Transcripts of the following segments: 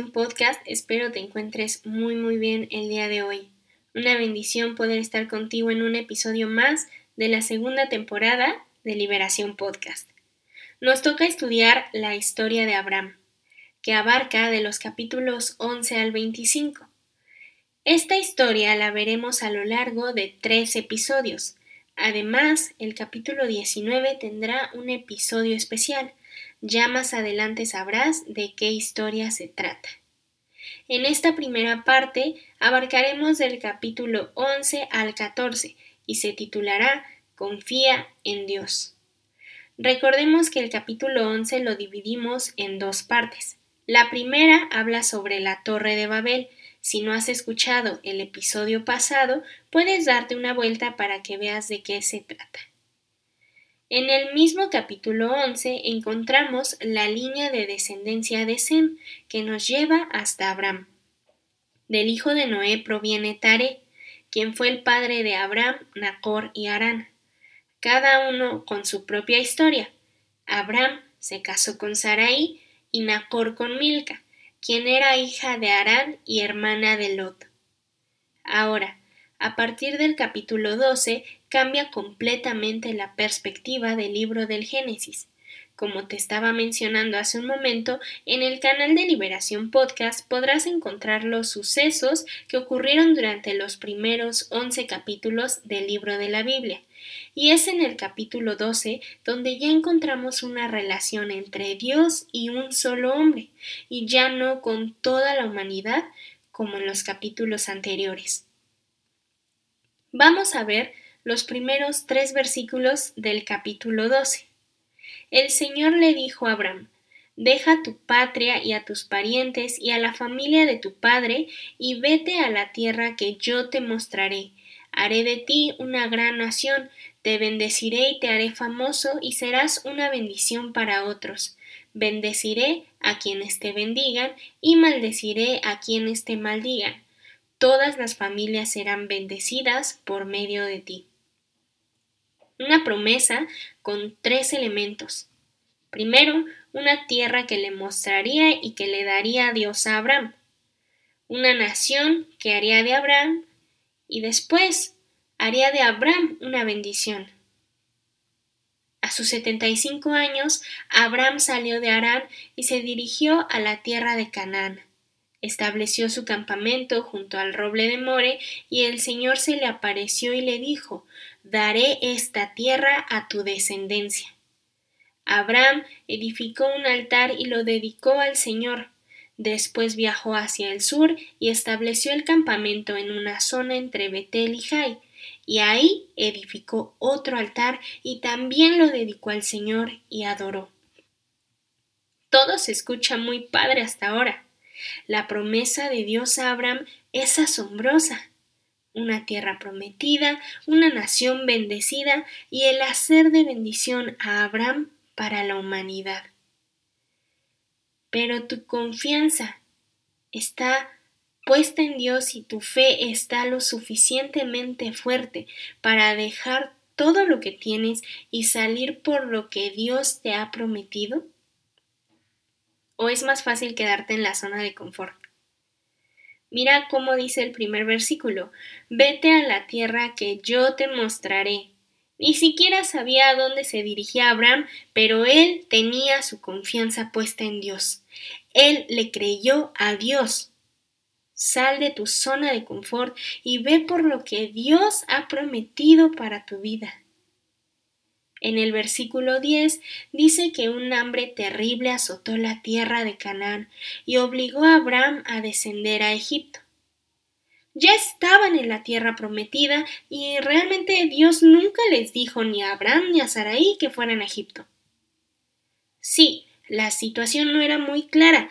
Podcast. Espero te encuentres muy muy bien el día de hoy. Una bendición poder estar contigo en un episodio más de la segunda temporada de Liberación Podcast. Nos toca estudiar la historia de Abraham, que abarca de los capítulos 11 al 25. Esta historia la veremos a lo largo de tres episodios. Además, el capítulo 19 tendrá un episodio especial ya más adelante sabrás de qué historia se trata. En esta primera parte abarcaremos del capítulo 11 al 14 y se titulará Confía en Dios. Recordemos que el capítulo 11 lo dividimos en dos partes. La primera habla sobre la Torre de Babel. Si no has escuchado el episodio pasado, puedes darte una vuelta para que veas de qué se trata. En el mismo capítulo 11 encontramos la línea de descendencia de Sem que nos lleva hasta Abraham. Del hijo de Noé proviene Tare, quien fue el padre de Abraham, Nacor y Arán, cada uno con su propia historia. Abraham se casó con Sarai y Nacor con Milca, quien era hija de Arán y hermana de Lot. Ahora, a partir del capítulo 12 cambia completamente la perspectiva del libro del Génesis. Como te estaba mencionando hace un momento, en el canal de Liberación Podcast podrás encontrar los sucesos que ocurrieron durante los primeros 11 capítulos del libro de la Biblia. Y es en el capítulo 12 donde ya encontramos una relación entre Dios y un solo hombre, y ya no con toda la humanidad como en los capítulos anteriores. Vamos a ver los primeros tres versículos del capítulo 12. El Señor le dijo a Abraham, Deja tu patria y a tus parientes y a la familia de tu padre, y vete a la tierra que yo te mostraré. Haré de ti una gran nación, te bendeciré y te haré famoso, y serás una bendición para otros. Bendeciré a quienes te bendigan, y maldeciré a quienes te maldigan todas las familias serán bendecidas por medio de ti. Una promesa con tres elementos. Primero, una tierra que le mostraría y que le daría a Dios a Abraham. Una nación que haría de Abraham y después haría de Abraham una bendición. A sus setenta y cinco años, Abraham salió de Arán y se dirigió a la tierra de Canaán estableció su campamento junto al roble de More, y el Señor se le apareció y le dijo Daré esta tierra a tu descendencia. Abraham edificó un altar y lo dedicó al Señor. Después viajó hacia el sur y estableció el campamento en una zona entre Betel y Jai, y ahí edificó otro altar y también lo dedicó al Señor y adoró. Todo se escucha muy padre hasta ahora. La promesa de Dios a Abraham es asombrosa. Una tierra prometida, una nación bendecida y el hacer de bendición a Abraham para la humanidad. Pero tu confianza está puesta en Dios y tu fe está lo suficientemente fuerte para dejar todo lo que tienes y salir por lo que Dios te ha prometido? O es más fácil quedarte en la zona de confort. Mira cómo dice el primer versículo, vete a la tierra que yo te mostraré. Ni siquiera sabía a dónde se dirigía Abraham, pero él tenía su confianza puesta en Dios. Él le creyó a Dios. Sal de tu zona de confort y ve por lo que Dios ha prometido para tu vida. En el versículo 10 dice que un hambre terrible azotó la tierra de Canaán y obligó a Abraham a descender a Egipto. Ya estaban en la tierra prometida y realmente Dios nunca les dijo ni a Abraham ni a Sarai que fueran a Egipto. Sí, la situación no era muy clara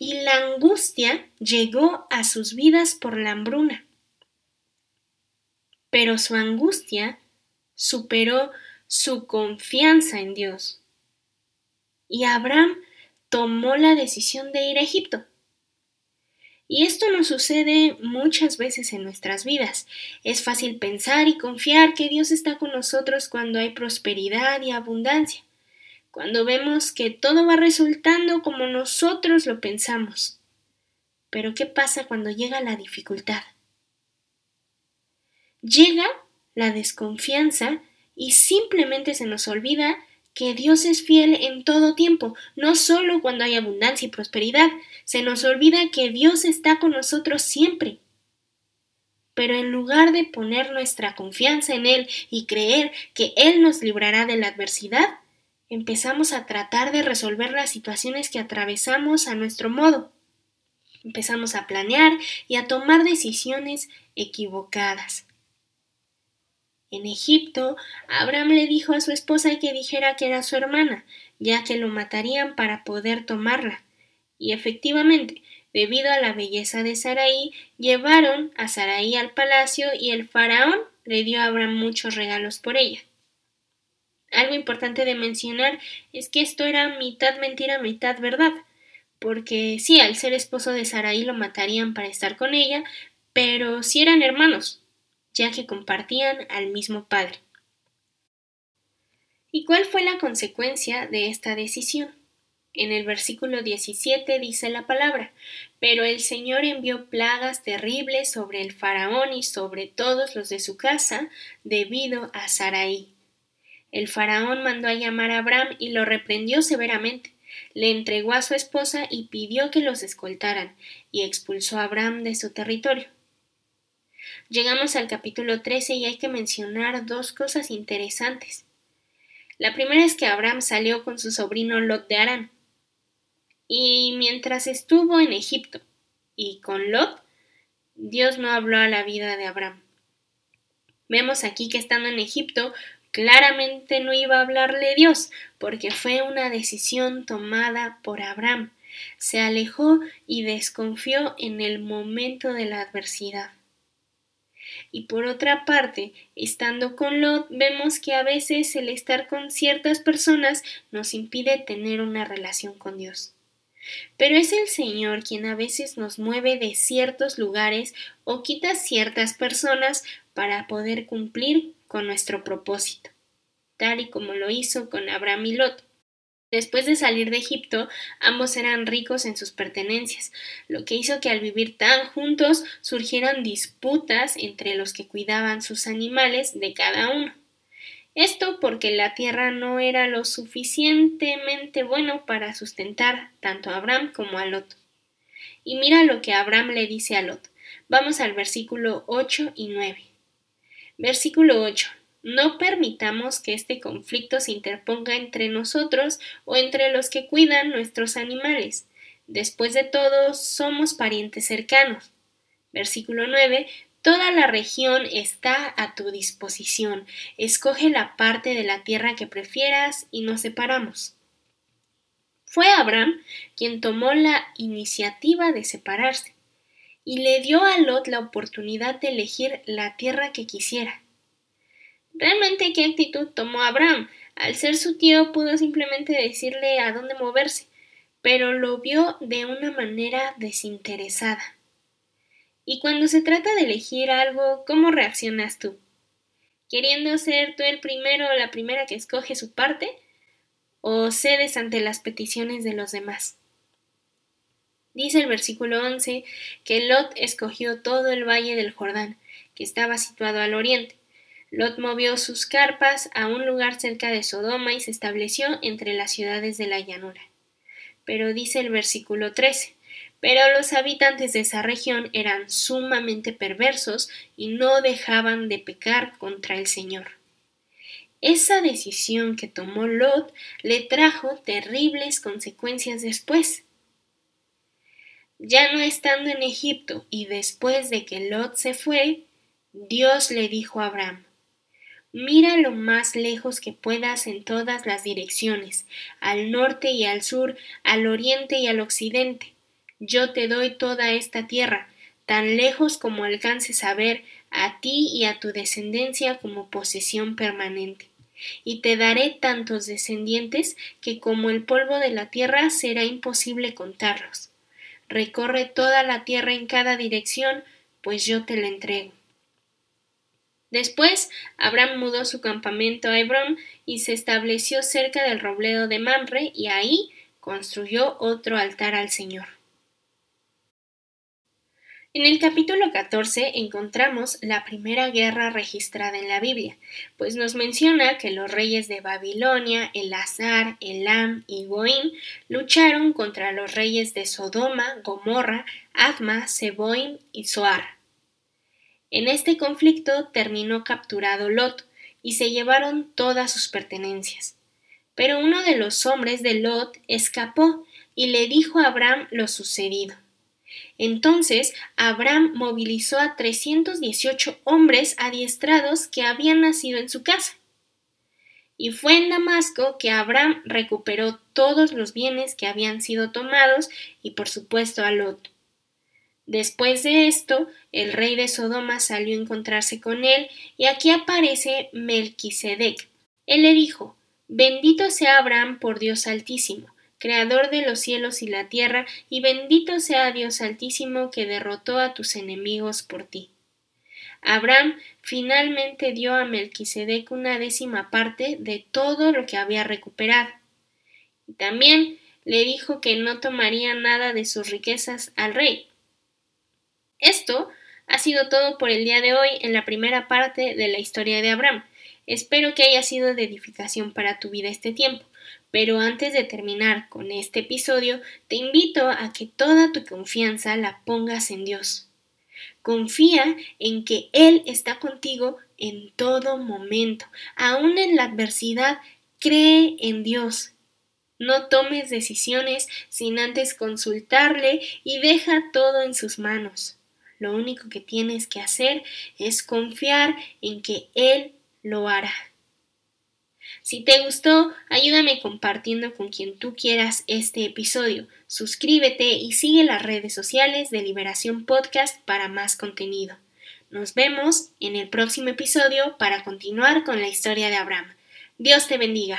y la angustia llegó a sus vidas por la hambruna. Pero su angustia superó su confianza en Dios. Y Abraham tomó la decisión de ir a Egipto. Y esto nos sucede muchas veces en nuestras vidas. Es fácil pensar y confiar que Dios está con nosotros cuando hay prosperidad y abundancia. cuando vemos que todo va resultando como nosotros lo pensamos. Pero ¿qué pasa cuando llega la dificultad? Llega la desconfianza y simplemente se nos olvida que Dios es fiel en todo tiempo, no solo cuando hay abundancia y prosperidad, se nos olvida que Dios está con nosotros siempre. Pero en lugar de poner nuestra confianza en Él y creer que Él nos librará de la adversidad, empezamos a tratar de resolver las situaciones que atravesamos a nuestro modo. Empezamos a planear y a tomar decisiones equivocadas. En Egipto, Abraham le dijo a su esposa que dijera que era su hermana, ya que lo matarían para poder tomarla. Y efectivamente, debido a la belleza de Saraí, llevaron a Saraí al palacio y el faraón le dio a Abraham muchos regalos por ella. Algo importante de mencionar es que esto era mitad mentira, mitad verdad, porque sí, al ser esposo de Saraí lo matarían para estar con ella, pero sí eran hermanos, ya que compartían al mismo padre. ¿Y cuál fue la consecuencia de esta decisión? En el versículo 17 dice la palabra, pero el Señor envió plagas terribles sobre el faraón y sobre todos los de su casa debido a Saraí. El faraón mandó a llamar a Abraham y lo reprendió severamente. Le entregó a su esposa y pidió que los escoltaran, y expulsó a Abraham de su territorio. Llegamos al capítulo 13 y hay que mencionar dos cosas interesantes. La primera es que Abraham salió con su sobrino Lot de Arán. Y mientras estuvo en Egipto y con Lot, Dios no habló a la vida de Abraham. Vemos aquí que estando en Egipto Claramente no iba a hablarle Dios, porque fue una decisión tomada por Abraham. Se alejó y desconfió en el momento de la adversidad. Y por otra parte, estando con Lot, vemos que a veces el estar con ciertas personas nos impide tener una relación con Dios. Pero es el Señor quien a veces nos mueve de ciertos lugares o quita ciertas personas para poder cumplir con nuestro propósito, tal y como lo hizo con Abraham y Lot. Después de salir de Egipto, ambos eran ricos en sus pertenencias, lo que hizo que al vivir tan juntos surgieran disputas entre los que cuidaban sus animales de cada uno. Esto porque la tierra no era lo suficientemente bueno para sustentar tanto a Abraham como a Lot. Y mira lo que Abraham le dice a Lot. Vamos al versículo 8 y 9. Versículo 8. No permitamos que este conflicto se interponga entre nosotros o entre los que cuidan nuestros animales. Después de todo, somos parientes cercanos. Versículo 9. Toda la región está a tu disposición. Escoge la parte de la tierra que prefieras y nos separamos. Fue Abraham quien tomó la iniciativa de separarse y le dio a Lot la oportunidad de elegir la tierra que quisiera. Realmente, ¿qué actitud tomó Abraham? Al ser su tío pudo simplemente decirle a dónde moverse, pero lo vio de una manera desinteresada. Y cuando se trata de elegir algo, ¿cómo reaccionas tú? ¿Queriendo ser tú el primero o la primera que escoge su parte? ¿O cedes ante las peticiones de los demás? Dice el versículo 11 que Lot escogió todo el valle del Jordán, que estaba situado al oriente. Lot movió sus carpas a un lugar cerca de Sodoma y se estableció entre las ciudades de la llanura. Pero dice el versículo 13 pero los habitantes de esa región eran sumamente perversos y no dejaban de pecar contra el Señor. Esa decisión que tomó Lot le trajo terribles consecuencias después. Ya no estando en Egipto y después de que Lot se fue, Dios le dijo a Abraham, Mira lo más lejos que puedas en todas las direcciones, al norte y al sur, al oriente y al occidente. Yo te doy toda esta tierra, tan lejos como alcances a ver, a ti y a tu descendencia como posesión permanente. Y te daré tantos descendientes que como el polvo de la tierra será imposible contarlos recorre toda la tierra en cada dirección, pues yo te la entrego. Después, Abraham mudó su campamento a Hebrón y se estableció cerca del robledo de Mamre y ahí construyó otro altar al Señor. En el capítulo 14 encontramos la primera guerra registrada en la Biblia, pues nos menciona que los reyes de Babilonia, Elazar, Elam y Goim lucharon contra los reyes de Sodoma, Gomorra, Adma, Seboim y Zoar. En este conflicto terminó capturado Lot y se llevaron todas sus pertenencias. Pero uno de los hombres de Lot escapó y le dijo a Abraham lo sucedido. Entonces Abraham movilizó a 318 hombres adiestrados que habían nacido en su casa. Y fue en Damasco que Abraham recuperó todos los bienes que habían sido tomados y por supuesto a Lot. Después de esto, el rey de Sodoma salió a encontrarse con él, y aquí aparece Melquisedec. Él le dijo Bendito sea Abraham por Dios Altísimo, Creador de los cielos y la tierra, y bendito sea Dios Altísimo que derrotó a tus enemigos por ti. Abraham finalmente dio a Melquisedec una décima parte de todo lo que había recuperado. Y también le dijo que no tomaría nada de sus riquezas al rey. Esto ha sido todo por el día de hoy en la primera parte de la historia de Abraham. Espero que haya sido de edificación para tu vida este tiempo. Pero antes de terminar con este episodio, te invito a que toda tu confianza la pongas en Dios. Confía en que Él está contigo en todo momento. Aún en la adversidad, cree en Dios. No tomes decisiones sin antes consultarle y deja todo en sus manos. Lo único que tienes que hacer es confiar en que Él lo hará. Si te gustó, ayúdame compartiendo con quien tú quieras este episodio. Suscríbete y sigue las redes sociales de Liberación Podcast para más contenido. Nos vemos en el próximo episodio para continuar con la historia de Abraham. Dios te bendiga.